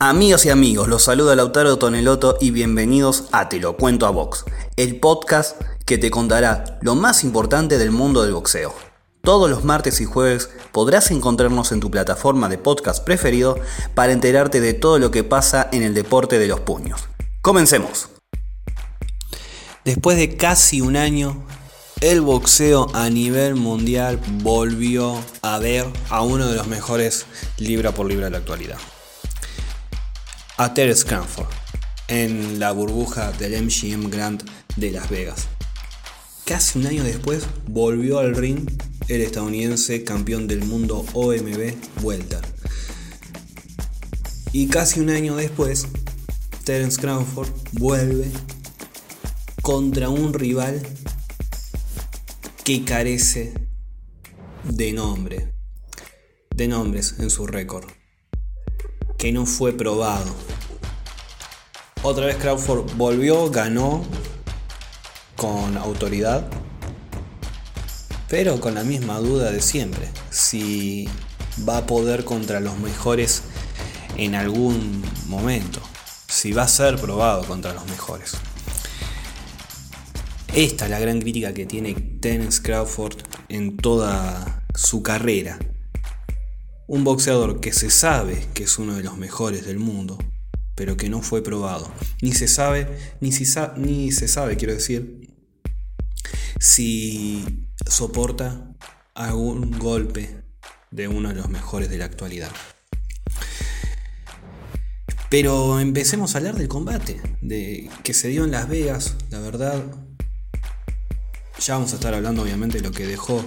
Amigos y amigos, los saluda Lautaro Toneloto y bienvenidos a Te lo cuento a Box, el podcast que te contará lo más importante del mundo del boxeo. Todos los martes y jueves podrás encontrarnos en tu plataforma de podcast preferido para enterarte de todo lo que pasa en el deporte de los puños. Comencemos. Después de casi un año, el boxeo a nivel mundial volvió a ver a uno de los mejores libra por libra de la actualidad a Terence Cranford en la burbuja del MGM Grand de Las Vegas. Casi un año después volvió al ring el estadounidense campeón del mundo OMB Welter. Y casi un año después, Terence Cranford vuelve contra un rival que carece de nombre, de nombres en su récord, que no fue probado otra vez Crawford volvió, ganó con autoridad, pero con la misma duda de siempre, si va a poder contra los mejores en algún momento, si va a ser probado contra los mejores. Esta es la gran crítica que tiene Terence Crawford en toda su carrera. Un boxeador que se sabe que es uno de los mejores del mundo, pero que no fue probado. Ni se sabe, ni, si ni se sabe, quiero decir, si soporta algún golpe de uno de los mejores de la actualidad. Pero empecemos a hablar del combate de, que se dio en Las Vegas, la verdad. Ya vamos a estar hablando obviamente de lo que dejó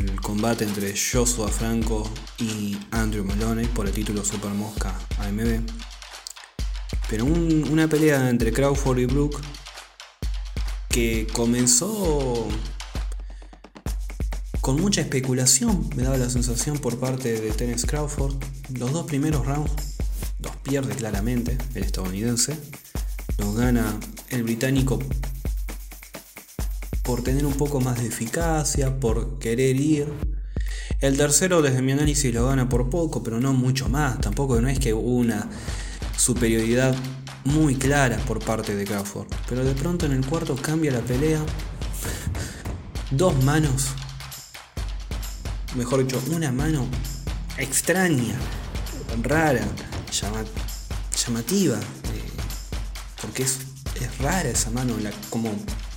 el combate entre Joshua Franco y Andrew Maloney por el título Super Mosca AMB. Pero una pelea entre Crawford y Brook que comenzó con mucha especulación, me daba la sensación por parte de Tennis Crawford. Los dos primeros rounds los pierde claramente el estadounidense, los gana el británico por tener un poco más de eficacia, por querer ir. El tercero, desde mi análisis, lo gana por poco, pero no mucho más. Tampoco no es que una superioridad muy clara por parte de Crawford. Pero de pronto en el cuarto cambia la pelea. Dos manos. Mejor dicho, una mano extraña, rara, llamativa. Eh, porque es, es, rara esa mano, como,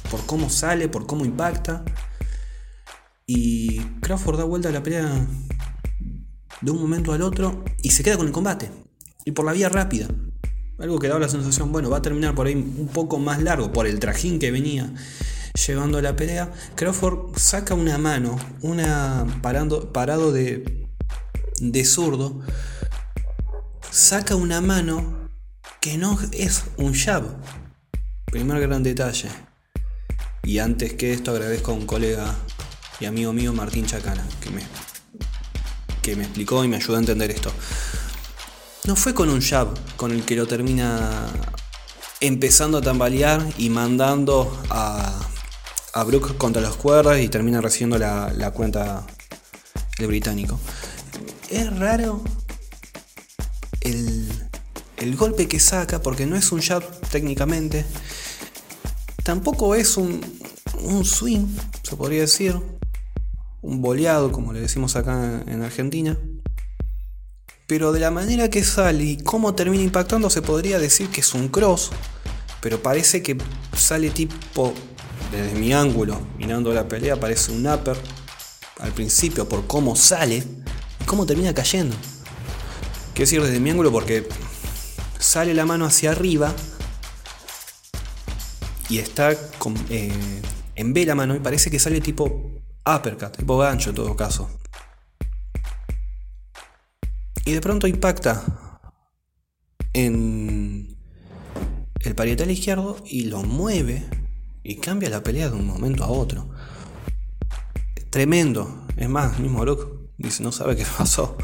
por cómo sale, por cómo impacta. Y Crawford da vuelta a la pelea de un momento al otro y se queda con el combate y por la vía rápida. Algo que daba la sensación, bueno, va a terminar por ahí un poco más largo, por el trajín que venía llevando la pelea. Crawford saca una mano, una parando, parado de, de zurdo, saca una mano que no es un jab. Primer gran detalle. Y antes que esto agradezco a un colega y amigo mío, Martín Chacana, que me, que me explicó y me ayudó a entender esto. No fue con un jab con el que lo termina empezando a tambalear y mandando a, a Brooke contra las cuerdas y termina recibiendo la, cuenta el británico. Es raro el, el golpe que saca porque no es un jab técnicamente. Tampoco es un, swing, se podría decir. Un boleado, como le decimos acá en Argentina. Pero de la manera que sale y cómo termina impactando se podría decir que es un cross. Pero parece que sale tipo, desde mi ángulo, mirando la pelea, parece un upper al principio por cómo sale y cómo termina cayendo. Quiero decir desde mi ángulo porque sale la mano hacia arriba y está eh, en B mano y parece que sale tipo uppercut, tipo gancho en todo caso. Y de pronto impacta en el parietal izquierdo y lo mueve y cambia la pelea de un momento a otro. Tremendo. Es más, mismo Brook dice, no sabe qué pasó.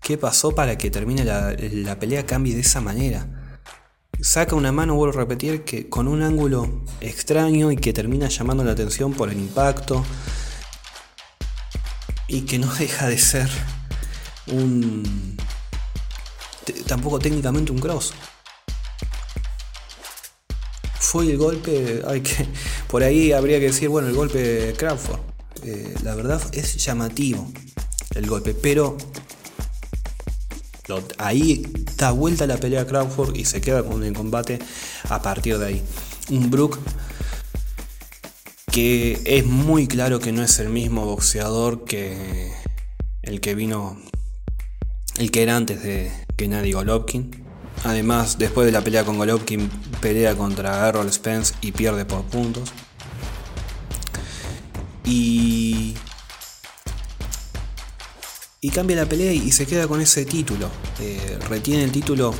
¿Qué pasó para que termine la pelea cambie de esa manera? Saca una mano, vuelvo a repetir, que con un ángulo extraño y que termina llamando la atención por el impacto. Y que no deja de ser un, tampoco técnicamente un cross. Fue el golpe, hay que, por ahí habría que decir, bueno, el golpe de Crawford. Eh, la verdad es llamativo el golpe, pero ahí da vuelta la pelea Crawford y se queda con el combate a partir de ahí. Un Brook que es muy claro que no es el mismo boxeador que el que vino, el que era antes de Gennady Golovkin. Además, después de la pelea con Golovkin, pelea contra Errol Spence y pierde por puntos. Y y cambia la pelea y se queda con ese título. Eh, retiene el título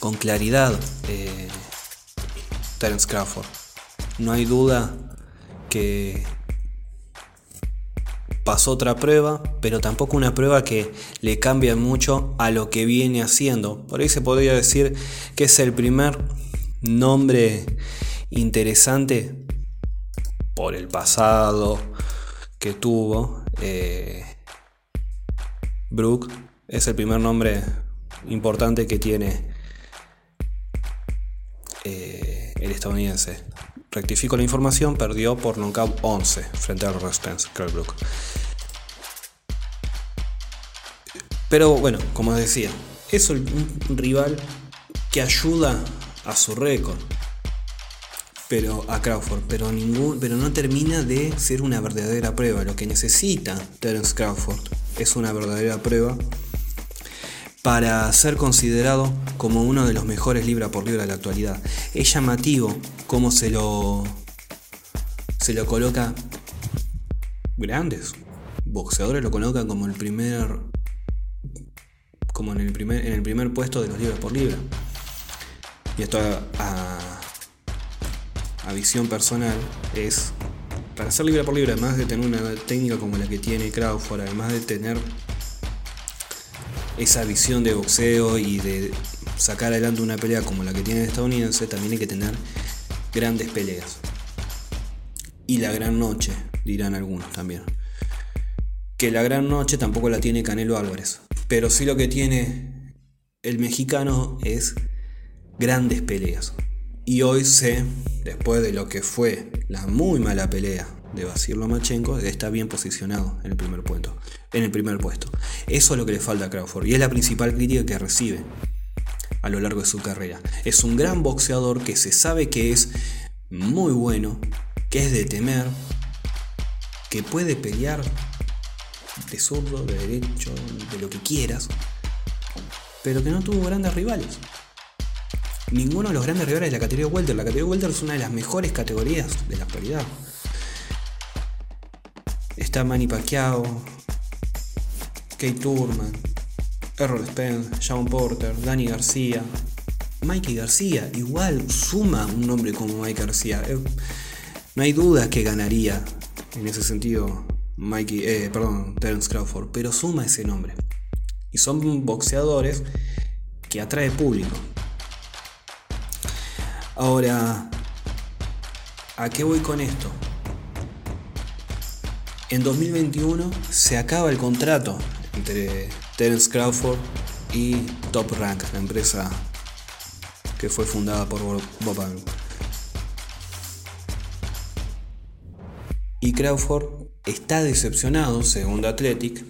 con claridad eh, Terence Crawford. No hay duda que pasó otra prueba, pero tampoco una prueba que le cambia mucho a lo que viene haciendo. Por ahí se podría decir que es el primer nombre interesante por el pasado que tuvo. Eh, Brooke es el primer nombre importante que tiene eh, el estadounidense. Rectifico la información, perdió por knockout 11 frente a Ross Spence, Brook. Pero bueno, como decía, es un rival que ayuda a su récord. Pero a Crawford, pero, ningún, pero no termina de ser una verdadera prueba. Lo que necesita Terence Crawford es una verdadera prueba para ser considerado como uno de los mejores libra por libra de la actualidad. Es llamativo cómo se lo se lo coloca grandes boxeadores lo colocan como el primer como en el primer en el primer puesto de los libras por libra. Y esto a, a visión personal es para ser libre por libre, además de tener una técnica como la que tiene Crawford, además de tener esa visión de boxeo y de sacar adelante una pelea como la que tiene el estadounidense, también hay que tener grandes peleas. Y la gran noche, dirán algunos también. Que la gran noche tampoco la tiene Canelo Álvarez. Pero sí lo que tiene el mexicano es grandes peleas. Y hoy sé, después de lo que fue la muy mala pelea de Basil Lomachenko, está bien posicionado en el primer puesto. En el primer puesto. Eso es lo que le falta a Crawford y es la principal crítica que recibe a lo largo de su carrera. Es un gran boxeador que se sabe que es muy bueno, que es de temer, que puede pelear de zurdo, de derecho, de lo que quieras, pero que no tuvo grandes rivales ninguno de los grandes rivales de la categoría Welter. La categoría Welter es una de las mejores categorías de la actualidad. Está Manny Pacquiao, Kate Turman, Errol Spence, Sean Porter, Danny García, Mikey García. Igual suma un nombre como Mike García. Eh, no hay duda que ganaría en ese sentido Mikey, eh, perdón, Terence Crawford, pero suma ese nombre. Y son boxeadores que atrae público. Ahora, ¿a qué voy con esto? En 2021 se acaba el contrato entre Terence Crawford y Top Rank, la empresa que fue fundada por Bob. Y Crawford está decepcionado, según Athletic,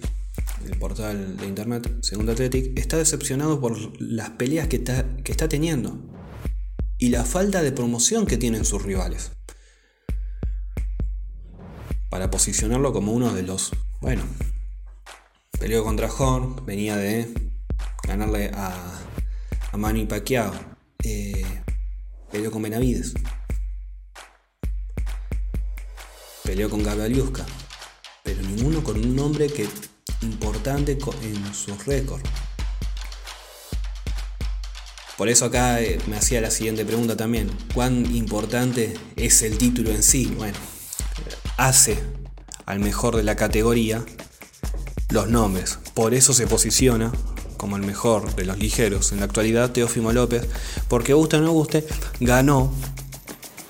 el portal de internet, según Athletic, está decepcionado por las peleas que está, que está teniendo y la falta de promoción que tienen sus rivales. Para posicionarlo como uno de los, bueno, peleó contra Horn, venía de ganarle a, a Manny Pacquiao, eh, peleó con Benavides, peleó con Gabaliuska, pero ninguno con un nombre que importante en sus récords. Por eso acá eh, me hacía la siguiente pregunta también. ¿Cuán importante es el título en sí? Bueno, hace al mejor de la categoría los nombres. Por eso se posiciona como el mejor de los ligeros en la actualidad Teófimo López. Porque guste o no guste, ganó.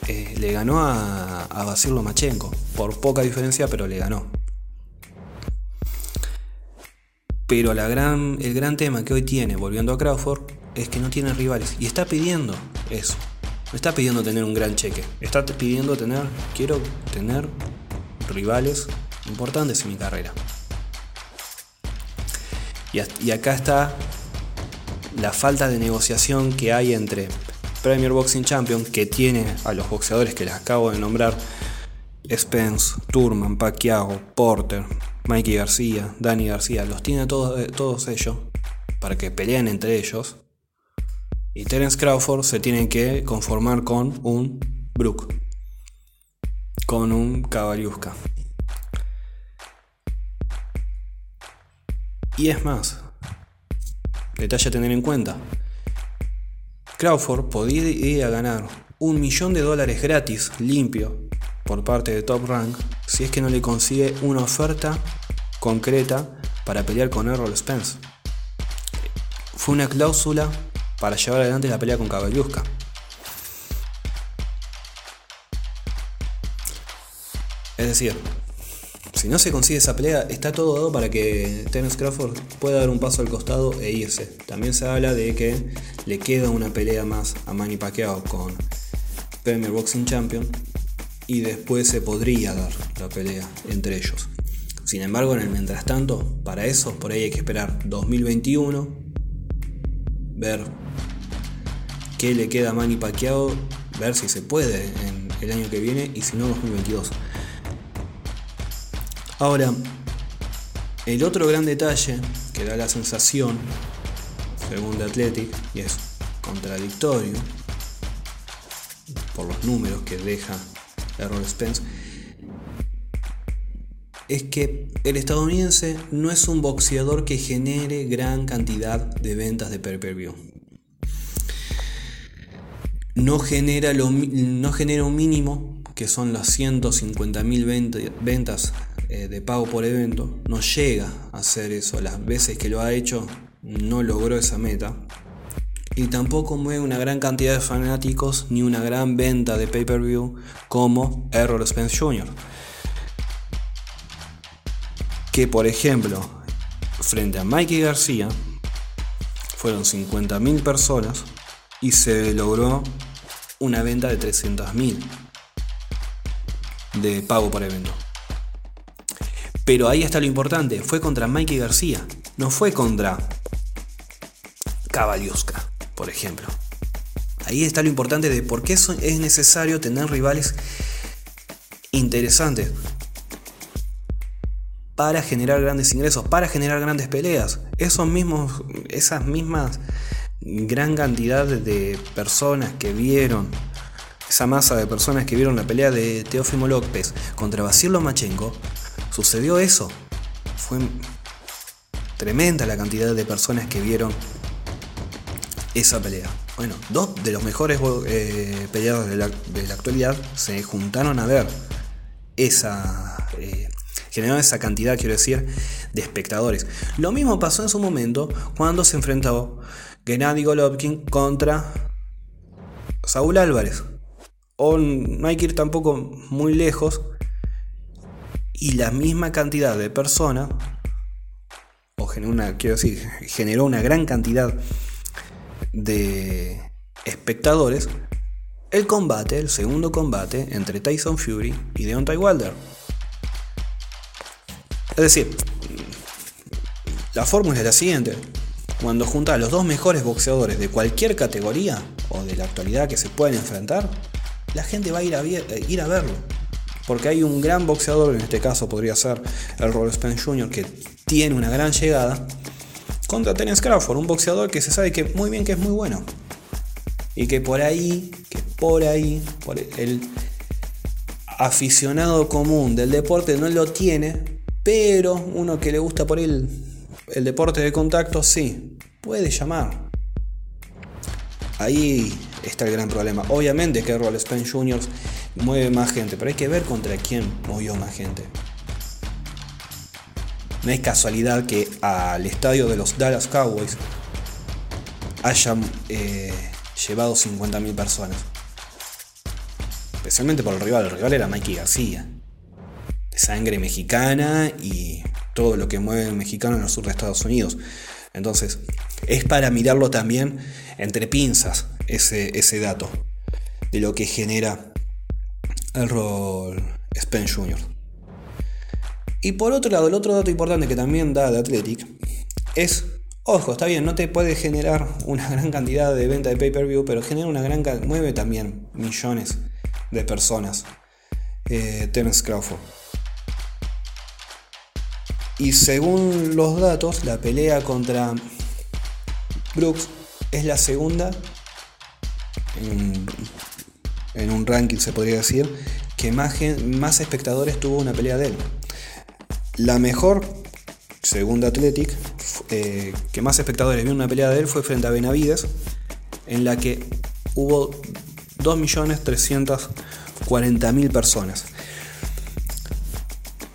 Eh, le ganó a, a Basil Lomachenko. Por poca diferencia, pero le ganó. Pero el gran tema que hoy tiene, volviendo a Crawford, es que no tiene rivales. Y está pidiendo eso. No está pidiendo tener un gran cheque. Está pidiendo tener, quiero tener rivales importantes en mi carrera. Y, acá está la falta de negociación que hay entre Premier Boxing Champion, que tiene a los boxeadores que les acabo de nombrar, Spence, Turman, Pacquiao, Porter, Mikey García, Danny García, los tiene todos, eh, todos ellos para que peleen entre ellos. Y Terence Crawford se tiene que conformar con un Brook, con un Cabaliusca. Y es más, detalle a tener en cuenta, Crawford podía ganar un millón de dólares gratis, limpio, por parte de Top Rank, si es que no le consigue una oferta concreta para pelear con Errol Spence. Fue una cláusula para llevar adelante la pelea con Kabalyuska. Es decir, si no se consigue esa pelea, está todo dado para que Terence Crawford pueda dar un paso al costado e irse. También se habla de que le queda una pelea más a Manny Pacquiao con Premier Boxing Champion y después se podría dar la pelea entre ellos. Sin embargo, en el mientras tanto, para eso por ahí hay que esperar 2021, ver qué le queda a Manny ver si se puede en el año que viene y si no 2022. Ahora, el otro gran detalle que da la sensación, según The Athletic, y es contradictorio por los números que deja Errol Spence, es que el estadounidense no es un boxeador que genere gran cantidad de ventas de pay-per-view. No genera, no genera un mínimo, que son las 150.000 ventas eh, de pago por evento, no llega a hacer eso. Las veces que lo ha hecho no logró esa meta. Y tampoco mueve una gran cantidad de fanáticos ni una gran venta de pay-per-view como Errol Spence Jr. Que por ejemplo, frente a Mikey García, fueron 50.000 personas y se logró una venta de 300.000 de pago por evento. Pero ahí está lo importante, fue contra Mikey García, no fue contra Caballiosca, por ejemplo. Ahí está lo importante de por qué es necesario tener rivales interesantes para generar grandes ingresos, para generar grandes peleas. Esos mismos, esas mismas gran cantidad de personas que vieron, esa masa de personas que vieron la pelea de Teófimo López contra Basil Lomachenko, sucedió eso. Fue tremenda la cantidad de personas que vieron esa pelea. Bueno, dos de los mejores eh, peleadores de la, actualidad se juntaron a ver esa... Eh, esa cantidad, quiero decir, de espectadores. Lo mismo pasó en su momento cuando se enfrentó Gennady Golovkin contra Saúl Álvarez. O no hay que ir tampoco muy lejos y la misma cantidad de personas, o generó una, quiero decir, generó una gran cantidad de espectadores, el combate, el segundo combate entre Tyson Fury y Deontay Wilder. Es decir, la fórmula es la siguiente. Cuando juntas a los dos mejores boxeadores de cualquier categoría o de la actualidad que se pueden enfrentar, la gente va a ir a, ir a verlo porque hay un gran boxeador, en este caso podría ser el Robert Spence Jr., que tiene una gran llegada, contra Terence Crawford, un boxeador que se sabe que muy bien que es muy bueno. Y que por ahí, que por ahí, por el aficionado común del deporte no lo tiene, pero uno que le gusta por él el deporte de contacto, sí, puede llamar. Ahí está el gran problema. Obviamente que Roll Spence Jr. mueve más gente, pero hay que ver contra quién movió más gente. No es casualidad que al estadio de los Dallas Cowboys hayan eh, llevado 50.000 personas. Especialmente por el rival. El rival era Mikey García. De sangre mexicana y todo lo que mueve el mexicano en el sur de Estados Unidos. Entonces, es para mirarlo también entre pinzas ese, ese dato de lo que genera el rol Spence Jr. Y por otro lado, el otro dato importante que también da de Athletic es, ojo, está bien, no te puede generar una gran cantidad de venta de pay-per-view, pero genera una gran mueve también millones de personas. Eh, Terence Crawford. Y según los datos, la pelea contra Brooks es la segunda en, un ranking, se podría decir, que más, más espectadores tuvo una pelea de él. La mejor, según Athletic, eh, que más espectadores vio una pelea de él fue frente a Benavides, en la que hubo 2.340.000 personas.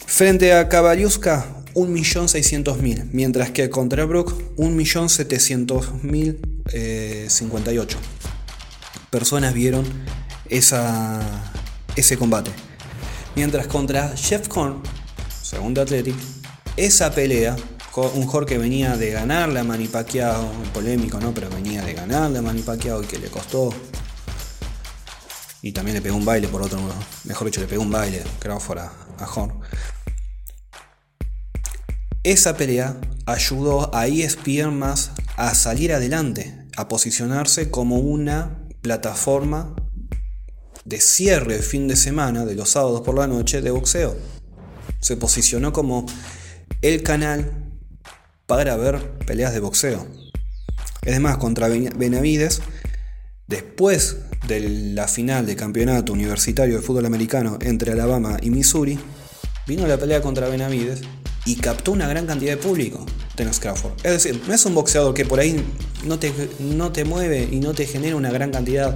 Frente a Kabalyuska, 1.600.000, mientras que contra Brook, 1.700.058 eh, personas vieron esa, ese combate. Mientras contra Jeff Korn, segundo Athletic, esa pelea, un Jorge que venía de ganarle a Manny polémico, ¿no? Pero venía de ganarle a Manny y que le costó. Y también le pegó un baile por otro, mejor dicho, le pegó un baile Crawford a, a Horn. Esa pelea ayudó a ESPN más a salir adelante, a posicionarse como una plataforma de cierre fin de semana, de los sábados por la noche, de boxeo. Se posicionó como el canal para ver peleas de boxeo. Es más, contra Benavides, después de la final de campeonato universitario de fútbol americano entre Alabama y Missouri, vino la pelea contra Benavides y captó una gran cantidad de público, Tennis Crawford. Es decir, no es un boxeador que por ahí no te, no te mueve y no te genera una gran cantidad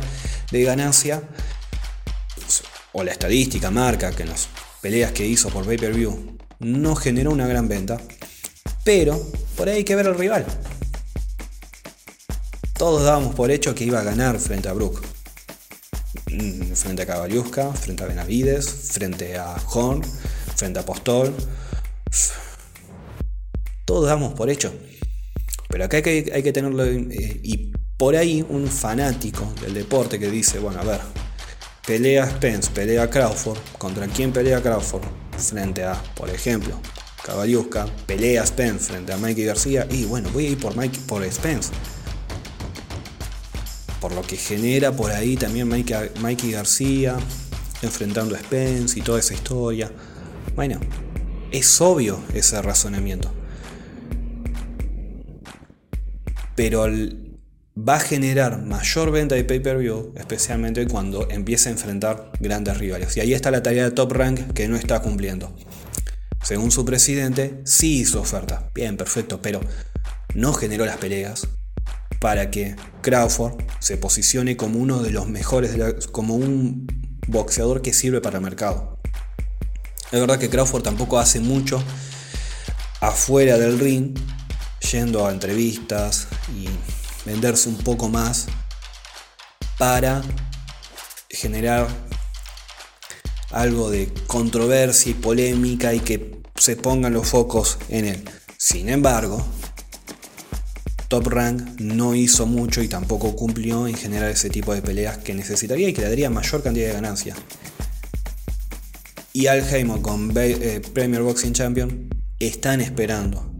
de ganancia, o la estadística marca que en las peleas que hizo por pay-per-view no generó una gran venta, pero por ahí hay que ver al rival. Todos dábamos por hecho que iba a ganar frente a Brook. Mm, frente a Caballusca, frente a Benavides, frente a Horn, frente a Postol todos damos por hecho. Pero acá hay que, tenerlo. Eh, y por ahí un fanático del deporte que dice: bueno, a ver, pelea Spence, pelea Crawford. ¿Contra quién pelea Crawford? Frente a, por ejemplo, Caballusca, pelea Spence frente a Mikey García. Y bueno, voy a ir por, Mike, por Spence. Por lo que genera por ahí también Mikey García enfrentando a Spence y toda esa historia. Bueno, es obvio ese razonamiento. Pero va a generar mayor venta de pay-per-view, especialmente cuando empiece a enfrentar grandes rivales. Y ahí está la tarea de Top Rank que no está cumpliendo. Según su presidente, sí hizo oferta. Bien, perfecto, pero no generó las peleas para que Crawford se posicione como uno de los mejores, como un boxeador que sirve para el mercado. Es verdad que Crawford tampoco hace mucho afuera del ring, yendo a entrevistas y venderse un poco más para generar algo de controversia y polémica y que se pongan los focos en él. Sin embargo, Top Rank no hizo mucho y tampoco cumplió en generar ese tipo de peleas que necesitaría y que le daría mayor cantidad de ganancia y Al Heyman con eh, Premier Boxing Champion están esperando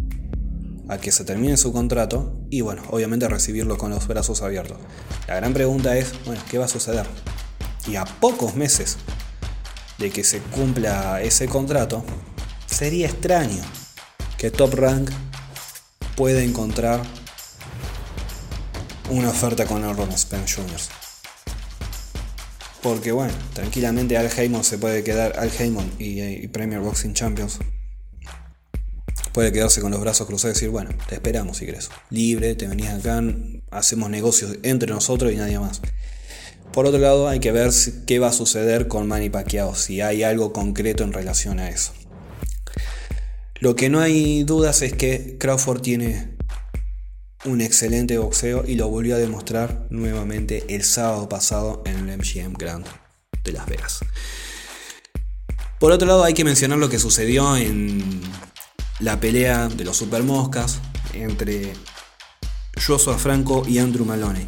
a que se termine su contrato y bueno, obviamente recibirlo con los brazos abiertos. La gran pregunta es, bueno, ¿qué va a suceder? Y a pocos meses de que se cumpla ese contrato, sería extraño que Top Rank pueda encontrar una oferta con Ron Spence Jr. Porque bueno, tranquilamente Al Heyman se puede quedar, Al Heyman y, Premier Boxing Champions puede quedarse con los brazos cruzados y decir, bueno, te esperamos si querés. Libre, te venís acá, hacemos negocios entre nosotros y nadie más. Por otro lado, hay que ver qué va a suceder con Manny Pacquiao, si hay algo concreto en relación a eso. Lo que no hay dudas es que Crawford tiene un excelente boxeo y lo volvió a demostrar nuevamente el sábado pasado en el MGM Grand de Las Vegas. Por otro lado, hay que mencionar lo que sucedió en, la pelea de los supermoscas entre Joshua Franco y Andrew Maloney.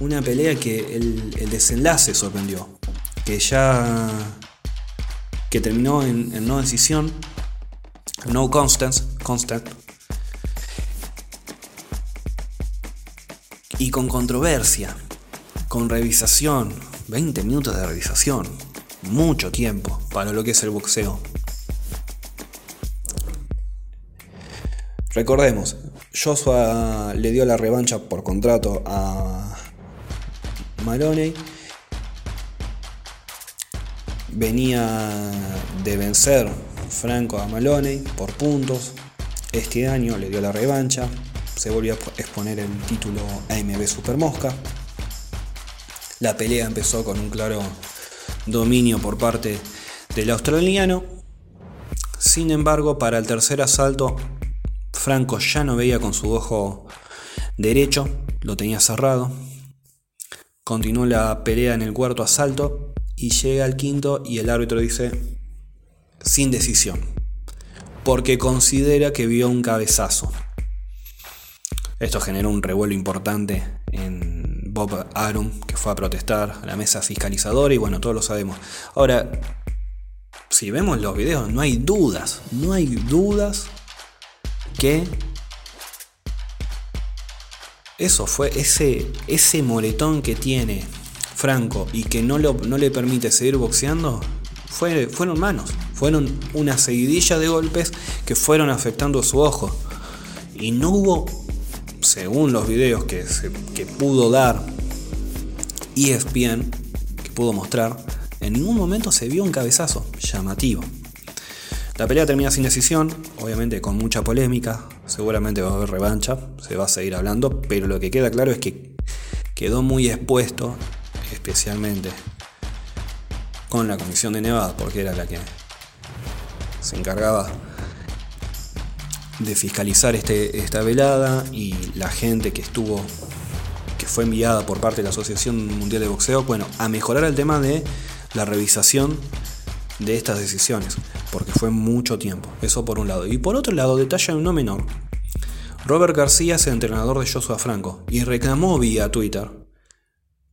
Una pelea que el, desenlace sorprendió. Que ya. que terminó en, no decisión. No constance, constant. Y con controversia. Con revisación. 20 minutos de revisación. Mucho tiempo para lo que es el boxeo. Recordemos, Joshua le dio la revancha por contrato a Maloney. Venía de vencer Franco a Maloney por puntos. Este año le dio la revancha. Se volvió a exponer el título AMB Super Mosca. La pelea empezó con un claro dominio por parte del australiano. Sin embargo, para el tercer asalto Franco ya no veía con su ojo derecho, lo tenía cerrado. Continuó la pelea en el cuarto asalto y llega al quinto y el árbitro dice sin decisión, porque considera que vio un cabezazo. Esto generó un revuelo importante en Bob Arum, que fue a protestar a la mesa fiscalizadora y bueno, todos lo sabemos. Ahora, si vemos los videos, no hay dudas, no hay dudas que eso fue ese, ese moretón que tiene Franco y que no, no le permite seguir boxeando, fue, fueron manos, fueron una seguidilla de golpes que fueron afectando su ojo. Y no hubo, según los videos que, que pudo dar ESPN, que pudo mostrar, en ningún momento se vio un cabezazo llamativo. La pelea termina sin decisión, obviamente con mucha polémica, seguramente va a haber revancha, se va a seguir hablando, pero lo que queda claro es que quedó muy expuesto, especialmente con la Comisión de Nevada, porque era la que se encargaba de fiscalizar este, esta velada y la gente que estuvo, que fue enviada por parte de la Asociación Mundial de Boxeo, bueno, a mejorar el tema de la revisación de estas decisiones, porque fue mucho tiempo, eso por un lado. Y por otro lado, detalle no menor, Robert García es entrenador de Joshua Franco y reclamó vía Twitter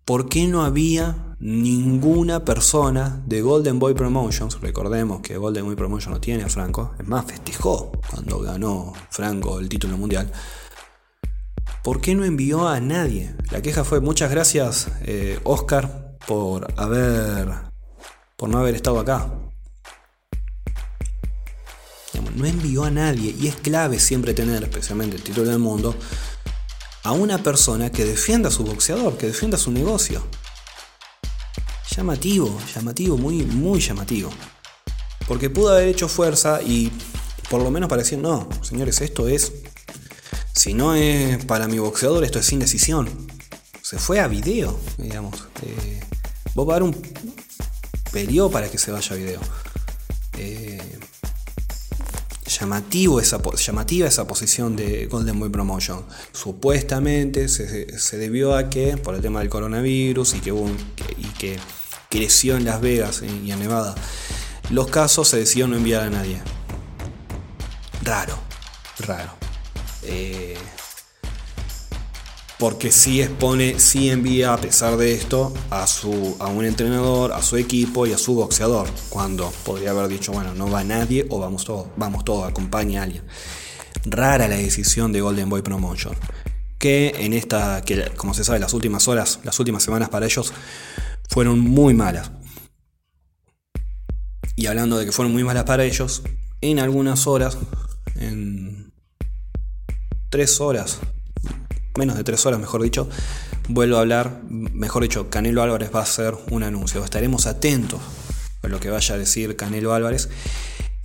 por qué no había ninguna persona de Golden Boy Promotions, recordemos que Golden Boy Promotions no tiene a Franco, es más, festejó cuando ganó Franco el título mundial. ¿Por qué no envió a nadie? La queja fue muchas gracias eh, Oscar por haber por no haber estado acá. No envió a nadie y es clave siempre tener, especialmente el título del mundo, a una persona que defienda a su boxeador, que defienda su negocio. Llamativo, llamativo, muy, muy llamativo. Porque pudo haber hecho fuerza y por lo menos parecía, no, señores, esto es, si no es para mi boxeador, esto es sin decisión. Se fue a video, digamos. Eh, vos va a dar un peleó para que se vaya a video. Eh, llamativo esa, llamativa esa posición de Golden Boy Promotion. Supuestamente se, debió a que, por el tema del coronavirus y que, hubo y que creció en Las Vegas y en Nevada, los casos se decidió no enviar a nadie. Raro, raro. Eh, porque sí expone, sí envía a pesar de esto a, su, a un entrenador, a su equipo y a su boxeador, cuando podría haber dicho, bueno, no va nadie o vamos todos, vamos todos, acompaña a alguien. Rara la decisión de Golden Boy Promotion, que en esta, que como se sabe, las últimas horas, las últimas semanas para ellos fueron muy malas. Y hablando de que fueron muy malas para ellos, en algunas horas, en tres horas, menos de tres horas, mejor dicho, vuelvo a hablar, mejor dicho, Canelo Álvarez va a hacer un anuncio. Estaremos atentos a lo que vaya a decir Canelo Álvarez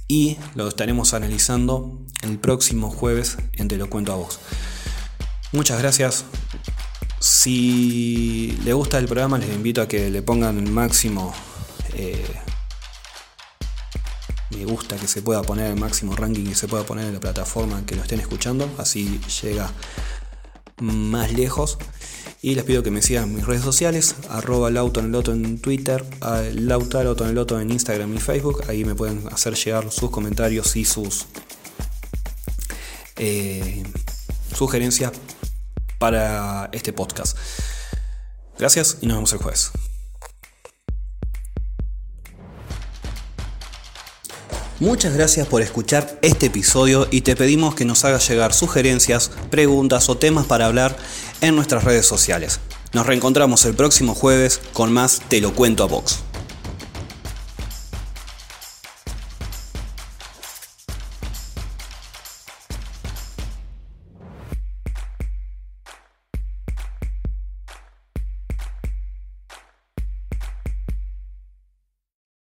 y lo estaremos analizando el próximo jueves en Te lo cuento a vos. Muchas gracias. Si le gusta el programa, les invito a que le pongan el máximo eh, me gusta que se pueda poner el máximo ranking que se pueda poner en la plataforma que lo estén escuchando. Así llega más lejos. Y les pido que me sigan mis redes sociales, arroba lauto en el en Twitter, lauto en el en Instagram y Facebook. Ahí me pueden hacer llegar sus comentarios y sus eh, sugerencias para este podcast. Gracias y nos vemos el jueves. Muchas gracias por escuchar este episodio y te pedimos que nos hagas llegar sugerencias, preguntas o temas para hablar en nuestras redes sociales. Nos reencontramos el próximo jueves con más Te lo cuento a Vox.